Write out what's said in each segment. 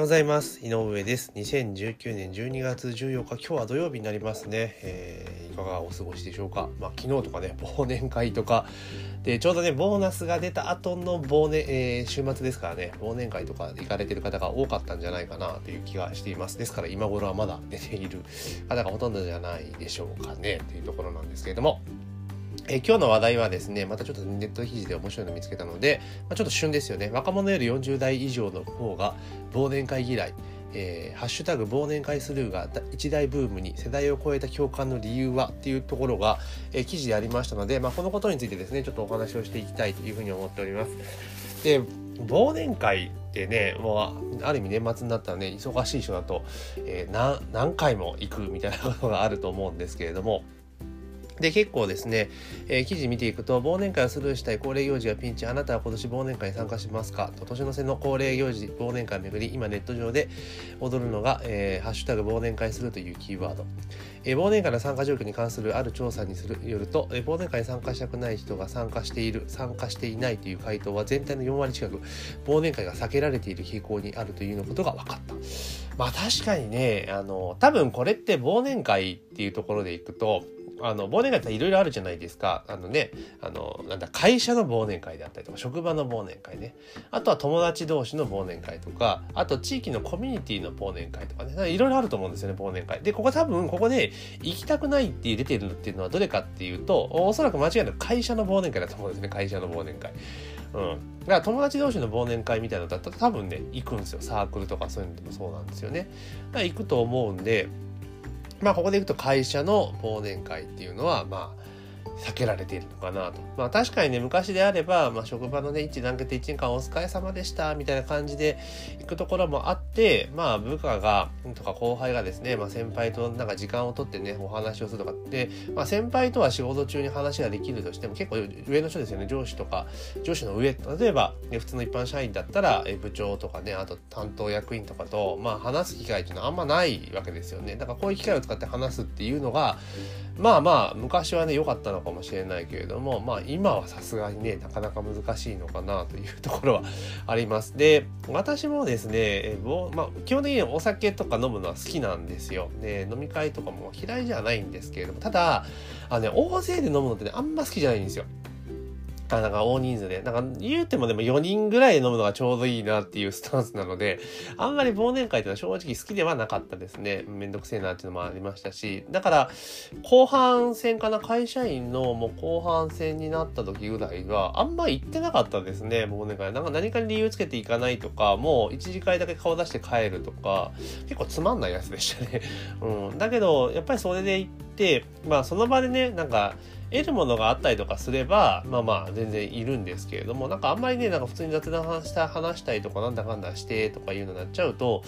ようございます。井上です。2019年12月14日、今日は土曜日になりますね。えー、いかがお過ごしでしょうか。まあ、昨日とかね、忘年会とか、で、ちょうどね、ボーナスが出た後の忘年、えー、週末ですからね、忘年会とか行かれてる方が多かったんじゃないかなという気がしています。ですから今頃はまだ出ている方がほとんどじゃないでしょうかね、というところなんですけれども。え今日の話題はですね、またちょっとネット記事で面白いの見つけたので、まあ、ちょっと旬ですよね。若者より40代以上の方が忘年会嫌い、えー、ハッシュタグ忘年会スルーが一大ブームに世代を超えた共感の理由はっていうところが、えー、記事でありましたので、まあ、このことについてですね、ちょっとお話をしていきたいというふうに思っております。で、忘年会ってね、もう、ある意味年末になったらね、忙しい人だと、えー、何回も行くみたいなことがあると思うんですけれども、で、結構ですね、えー、記事見ていくと、忘年会をスルーしたい恒例行事がピンチ、あなたは今年忘年会に参加しますか？と、年の瀬の恒例行事、忘年会をめぐり、今ネット上で踊るのが、えー、ハッシュタグ忘年会するというキーワード。えー、忘年会の参加状況に関するある調査にするよると、え、忘年会に参加したくない人が参加している、参加していないという回答は全体の4割近く、忘年会が避けられている傾向にあるというのことが分かった。まあ確かにね、あの、多分これって忘年会っていうところでいくと、あの、忘年会っていろいろあるじゃないですか。あのね、あの、なんだ、会社の忘年会であったりとか、職場の忘年会ね。あとは友達同士の忘年会とか、あと地域のコミュニティの忘年会とかね。いろいろあると思うんですよね、忘年会。で、ここ多分、ここで行きたくないって出てるっていうのはどれかっていうと、おそらく間違いなく会社の忘年会だと思うんですね、会社の忘年会。うん。だから友達同士の忘年会みたいなのだったら多分ね、行くんですよ。サークルとかそういうのでもそうなんですよね。だから行くと思うんで、まあここでいくと会社の忘年会っていうのはまあ避けられているのかなと。まあ確かにね、昔であれば、まあ職場のね、一致団結一年間お疲れ様でした、みたいな感じで行くところもあって、まあ部下が、とか後輩がですね、まあ先輩となんか時間をとってね、お話をするとかって、まあ先輩とは仕事中に話ができるとしても、結構上の人ですよね、上司とか、上司の上、例えば、ね、普通の一般社員だったら、部長とかね、あと担当役員とかと、まあ話す機会っていうのはあんまないわけですよね。だからこういう機会を使って話すっていうのが、まあまあ、昔はね、良かったのかもしれないけれども、まあ今はさすがにね、なかなか難しいのかなというところはあります。で、私もですね、えまあ、基本的にお酒とか飲むのは好きなんですよ。で、飲み会とかも嫌いじゃないんですけれども、ただ、あのね、大勢で飲むのってね、あんま好きじゃないんですよ。あ、なんか大人数で。なんか言うてもでも4人ぐらい飲むのがちょうどいいなっていうスタンスなので、あんまり忘年会ってのは正直好きではなかったですね。めんどくせえなっていうのもありましたし、だから、後半戦かな、会社員のもう後半戦になった時ぐらいは、あんま行ってなかったですね、忘年会。なんか何かに理由つけていかないとか、もう一次会だけ顔出して帰るとか、結構つまんないやつでしたね。うん。だけど、やっぱりそれで行って、まあその場でね、なんか、得るものがあったりとかすれば、まあまあ全然いるんですけれども、なんかあんまりね、なんか普通に雑談した話したりとかなんだかんだしてとかいうのになっちゃうと、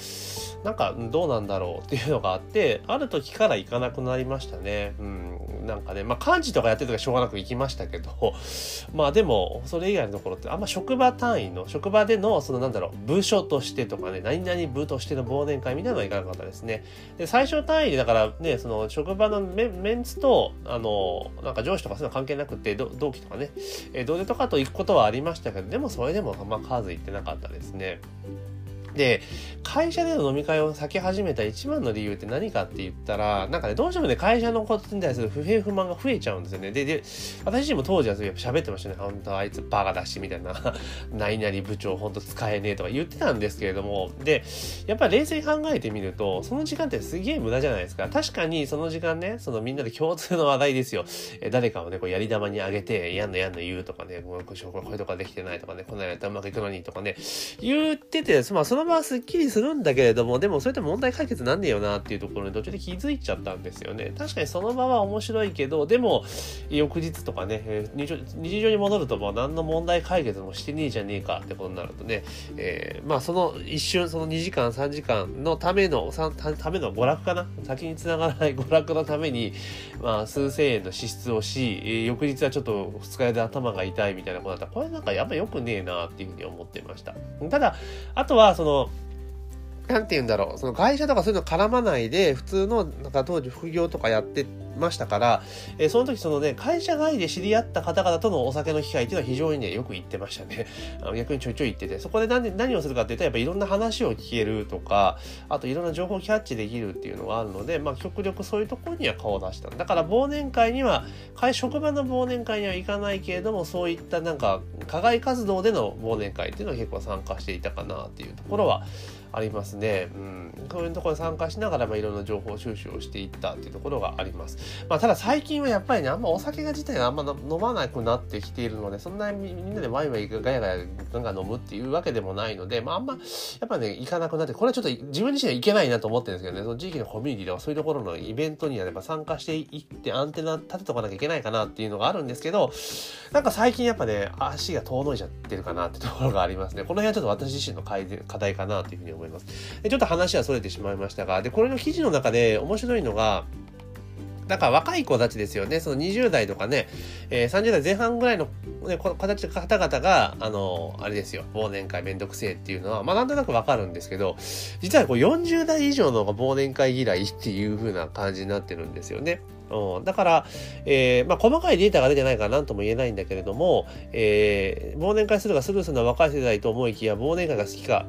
なんかどうなんだろうっていうのがあって、ある時から行かなくなりましたね。うん。なんかね、まあ漢字とかやってる時はしょうがなく行きましたけど、まあでも、それ以外のところってあんま職場単位の、職場での、そのなんだろう、部署としてとかね、何々部としての忘年会みたいなのは行かなかったですね。で、最小単位でだからね、その職場のメメンツと、あの、なんか上司とかそういうの関係なくて、同期とかね、えー、同僚とかと行くことはありましたけど、でもそれでもあん、ま数行ってなかったですね。で、会社での飲み会を避け始めた一番の理由って何かって言ったら、なんかね、どうしてもね、会社のことに対する不平不満が増えちゃうんですよね。で、で、私自身も当時はやっぱ喋ってましたね。本当あいつバカだし、みたいな。何々部長本当使えねえとか言ってたんですけれども、で、やっぱり冷静に考えてみると、その時間ってすげえ無駄じゃないですか。確かにその時間ね、そのみんなで共通の話題ですよ。え誰かをね、こうやり玉にあげて、やんのやんの言うとかね、こうこれとかできてないとかね、こんなやったらうまくいくのにとかね、言ってて、まあその場はすっきりするんだけれども、でもそれって問題解決なんねえよなっていうところに途中で気づいちゃったんですよね。確かにその場は面白いけど、でも、翌日とかね、えー、日常に戻るともう何の問題解決もしてねえじゃねえかってことになるとね、えー、まあその一瞬、その2時間、3時間のための、ための娯楽かな？先に繋がらない 娯楽のために、まあ数千円の支出をし、翌日はちょっと二日酔いで頭が痛いみたいなことだったら、これなんかやっぱ良くねえなっていうふうに思ってました。ただ、あとはその、 그래서 なんて言うんだろう、その会社とかそういうの絡まないで、普通の、なんか当時副業とかやってましたから、えー、その時そのね、会社外で知り合った方々とのお酒の機会っていうのは非常にね、よく行ってましたね。あの逆にちょいちょい行ってて、そこで何何をするかっていうと、やっぱいろんな話を聞けるとか、あといろんな情報をキャッチできるっていうのがあるので、まあ極力そういうところには顔を出した。だから忘年会には、会職場の忘年会には行かないけれども、そういったなんか、課外活動での忘年会っていうのは結構参加していたかなっていうところは、ありますね。うん。そういうところに参加しながら、まあ、いろんな情報収集をしていったっていうところがあります。まあ、ただ最近はやっぱりね、あんまお酒が自体があんま飲まなくなってきているので、そんなにみんなでワイワイガヤガヤガンガン飲むっていうわけでもないので、まあ、あんま、やっぱね、行かなくなって、これはちょっと自分自身はいけないなと思ってるんですけどね、その地域のコミュニティではそういうところのイベントにはやっぱ参加していってアンテナ立てとかなきゃいけないかなっていうのがあるんですけど、なんか最近やっぱね、足が遠のいちゃってるかなってところがありますね。この辺はちょっと私自身の課題かなというふうに思います。でちょっと話は逸れてしまいましたが、で、これの記事の中で面白いのが、だから若い子たちですよね。その20代とかね、えー、30代前半ぐらいの、ね、形の方々が、あの、あれですよ、忘年会めんどくせえっていうのは、まあなんとなくわかるんですけど、実はこう40代以上の方が忘年会嫌いっていう風な感じになってるんですよね。うん、だから、えー、まあ、細かいデータが出てないから何とも言えないんだけれども、えー、忘年会するがスルーするのは若い世代と思いきや、忘年会が好きか、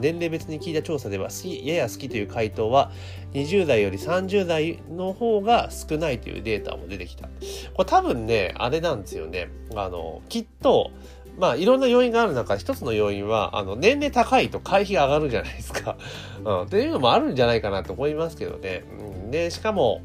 年齢別に聞いた調査では好きやや好きという回答は20代より30代の方が少ないというデータも出てきた。これ多分ね、あれなんですよね。あの、きっと、まあいろんな要因がある中、一つの要因は、あの、年齢高いと会費が上がるじゃないですか。うん。っていうのもあるんじゃないかなと思いますけどね。うん、で、しかも、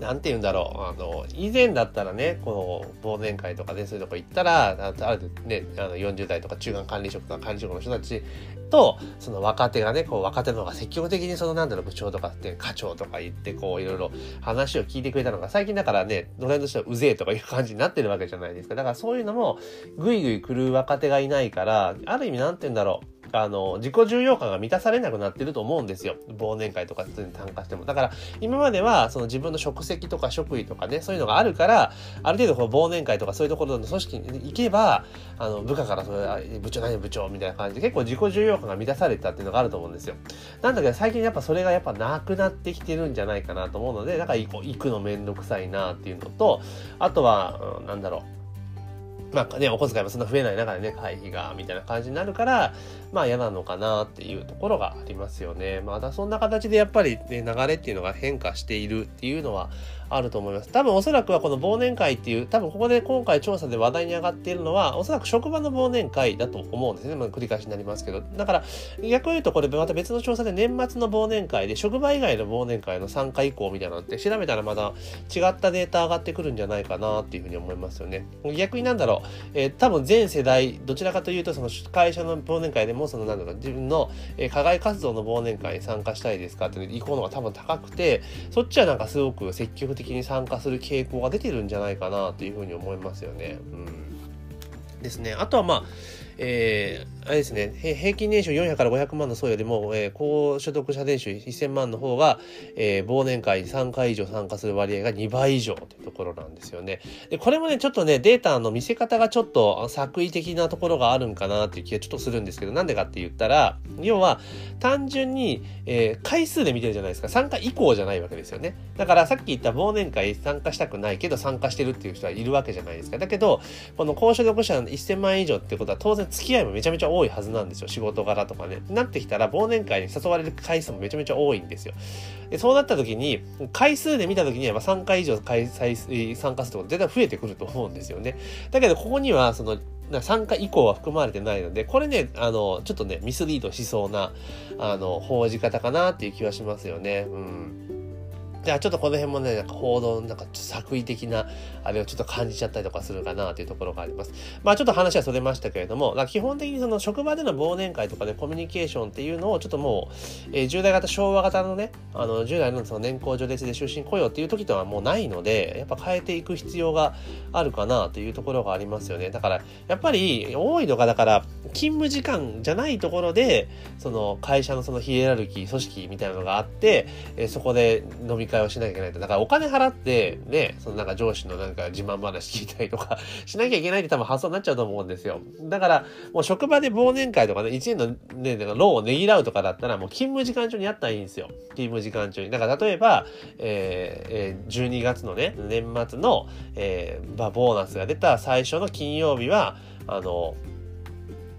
なんて言うんだろう。あの、以前だったらね、この忘年会とかね、そういうとこ行ったら、あるね、あの40代とか中間管理職とか管理職の人たちと、その若手がね、こう若手の方が積極的にそのなんだろう、部長とかって課長とか言って、こういろいろ話を聞いてくれたのが、最近だからね、ドライとしてはうぜえとかいう感じになってるわけじゃないですか。だからそういうのも、ぐいぐい来る若手がいないから、ある意味なんて言うんだろう。あの、自己重要感が満たされなくなってると思うんですよ。忘年会とか普通に参加しても。だから、今までは、その自分の職責とか職位とかね、そういうのがあるから、ある程度こう忘年会とかそういうところの組織に行けば、あの、部下からそれ、部長何部長みたいな感じで結構自己重要感が満たされたっていうのがあると思うんですよ。なんだけど最近やっぱそれがやっぱなくなってきてるんじゃないかなと思うので、だから行くのめんどくさいなっていうのと、あとは、うん、なんだろう。まあね、お小遣いもそんな増えない中でね、会費が、みたいな感じになるから、まあ嫌なのかなっていうところがありますよね。まだそんな形でやっぱりね、流れっていうのが変化しているっていうのはあると思います。多分おそらくはこの忘年会っていう、多分ここで今回調査で話題に上がっているのは、おそらく職場の忘年会だと思うんですね。まあ、繰り返しになりますけど。だから、逆を言うとこれまた別の調査で年末の忘年会で、職場以外の忘年会の参加以降みたいなのって調べたらまだ違ったデータ上がってくるんじゃないかなっていうふうに思いますよね。逆になんだろう、えー、多分全世代、どちらかというとその会社の忘年会でも、そのなんだろう、自分の、え、課外活動の忘年会に参加したいですか？っていう意向のが多分高くて、そっちはなんかすごく積極的に参加する傾向が出てるんじゃないかなというふうに思いますよね。うん、ですね。あとはまあ、えー、あれですね、平均年収400から500万の層よりも、えー、高所得者年収1000万の方が、えー、忘年会に3回以上参加する割合が2倍以上というところなんですよね。で、これもね、ちょっとね、データの見せ方がちょっと作為的なところがあるんかなっていう気がちょっとするんですけど、なんでかって言ったら、要は、単純に、えー、回数で見てるじゃないですか。参加以降じゃないわけですよね。だからさっき言った忘年会参加したくないけど参加してるっていう人はいるわけじゃないですか。だけど、この高所得者1000万以上ってことは当然付き合いもめちゃめちゃ多いはずなんですよ。仕事柄とかね。なってきたら忘年会に誘われる回数もめちゃめちゃ多いんですよ。でそうなった時に、回数で見た時には3回以上開催、参加すると絶対増えてくると思うんですよね。だけどここにはその参加以降は含まれてないので、これね、あの、ちょっとね、ミスリードしそうな、あの、報じ方かなっていう気はしますよね。うん。じゃあちょっとこの辺もね、なんか報道なんか作為的なあれをちょっと感じちゃったりとかするかなというところがあります。まあちょっと話はそれましたけれども、基本的にその職場での忘年会とかで、ね、コミュニケーションっていうのをちょっともう、えー、10代型昭和型のね、あの10代のその年功序列で終身雇用っていう時とはもうないので、やっぱ変えていく必要があるかなというところがありますよね。だからやっぱり多いのがだから勤務時間じゃないところで、その会社のそのヒエラルキー、組織みたいなのがあって、えー、そこで飲み会をしなきゃいけないと。だからお金払って、ね、そのなんか上司のなんか自慢話聞いたりとか しなきゃいけないって多分発想になっちゃうと思うんですよ。だから、もう職場で忘年会とかね、1年のね、ローをねぎらうとかだったら、もう勤務時間中にやったらいいんですよ。勤務時間中に。だから例えば、えー、12月のね、年末の、えー、まあ、ボーナスが出た最初の金曜日は、あの、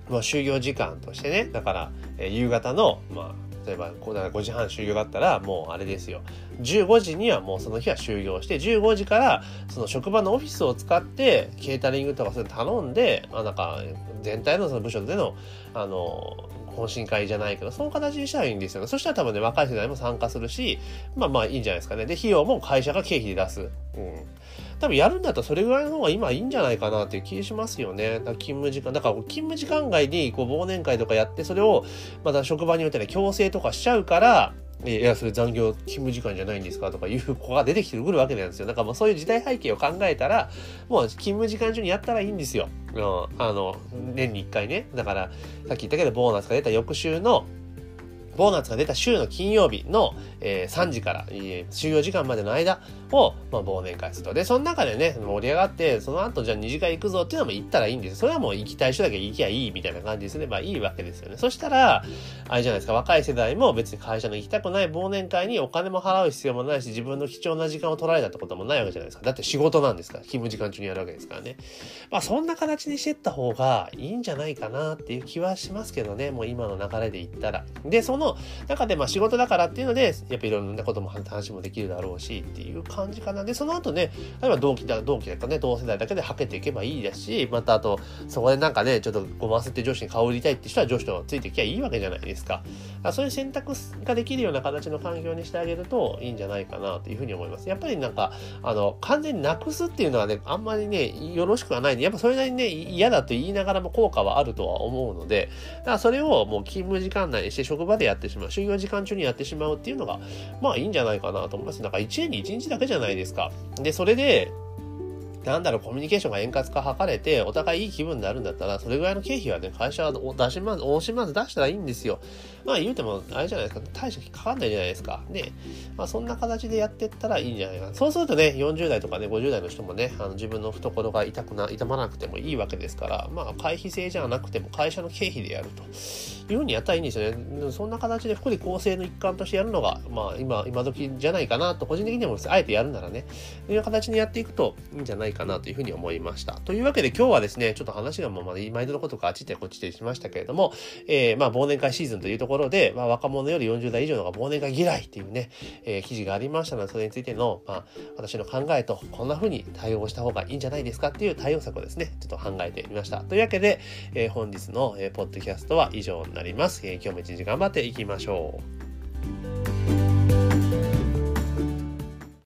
まあ、就業時間としてね、だから、えー、夕方の、まあ、例えば5時半終業だったらもうあれですよ15時にはもうその日は終業して15時からその職場のオフィスを使ってケータリングとかそういうの頼んで、まあ、なんか全体のその部署でのあの懇親会じゃないけど、その形にしたらいいんですよね。そしたら多分ね、若い世代も参加するし、まあまあいいんじゃないですかね。で、費用も会社が経費で出す。うん。多分やるんだったらそれぐらいの方が今いいんじゃないかなっていう気しますよね。だ勤務時間、だから勤務時間外にこう忘年会とかやって、それをまた職場によっては強制とかしちゃうから、いや、それ残業勤務時間じゃないんですかとかいう子が出てきてくるわけなんですよ。だからもうそういう時代背景を考えたら、もう勤務時間中にやったらいいんですよ。うん、あの、年に1回ね。だから、さっき言ったけど、ボーナスが出た翌週のボーナスが出た週の金曜日の、えー、3時から、えー、就業時間までの間を、まあ、忘年会すると。で、その中でね、盛り上がって、その後じゃあ二次会行くぞっていうのも行ったらいいんですそれはもう行きたい人だけ行きゃいいみたいな感じにすればいいわけですよね。そしたら、あれじゃないですか、若い世代も別に会社の行きたくない忘年会にお金も払う必要もないし、自分の貴重な時間を取られたってこともないわけじゃないですか。だって仕事なんですから、勤務時間中にやるわけですからね。まあ、そんな形にしてった方がいいんじゃないかなっていう気はしますけどね、もう今の流れで言ったら。で、その中でまあ仕事だからっていうので、やっぱいろんなことも話もできるだろうしっていう感感じかな。で、その後ね、例えば同期だ、同期だとね、同世代だけではけていけばいいですし、またあと、そこでなんかね、ちょっとごませて上司に顔売りたいって人は上司とついてきゃいいわけじゃないですか。かそういう選択ができるような形の環境にしてあげるといいんじゃないかなというふうに思います。やっぱりなんか、あの、完全になくすっていうのはね、あんまりね、よろしくはないんで、やっぱそれなりにね、嫌だと言いながらも効果はあるとは思うので、だからそれをもう勤務時間内にして職場でやってしまう、就業時間中にやってしまうっていうのが、まあいいんじゃないかなと思います。なんか1年に1日だけじゃないですか。で、それで、なんだろう、コミュニケーションが円滑化図れて、お互いいい気分になるんだったら、それぐらいの経費はね、会社は出します、惜しまず出したらいいんですよ。まあ言うても、あれじゃないですか、大したかかんないじゃないですか。ね。まあそんな形でやってったらいいんじゃないかな。そうするとね、40代とかね、50代の人もね、あの自分の懐が痛くな、痛まなくてもいいわけですから、まあ会費制じゃなくても会社の経費でやるというふうにやったらいいんですよね。そんな形で福利厚生の一環としてやるのが、まあ今、今時じゃないかなと、個人的にもあえてやるならね、という形にやっていくといいんじゃないかなというふうに思いま。した。というわけで今日はですね、ちょっと話がもうま毎度のことかあっちてこっちでしましたけれども、えー、まあ忘年会シーズンというところで、まあ若者より40代以上のが忘年会嫌いっていうね、えー、記事がありましたので、それについての、まあ私の考えと、こんな風に対応した方がいいんじゃないですかっていう対応策をですね、ちょっと考えてみました。というわけで、えー、本日の、えー、ポッドキャストは以上になりますなります。えー、今日も一日頑張っていきましょう。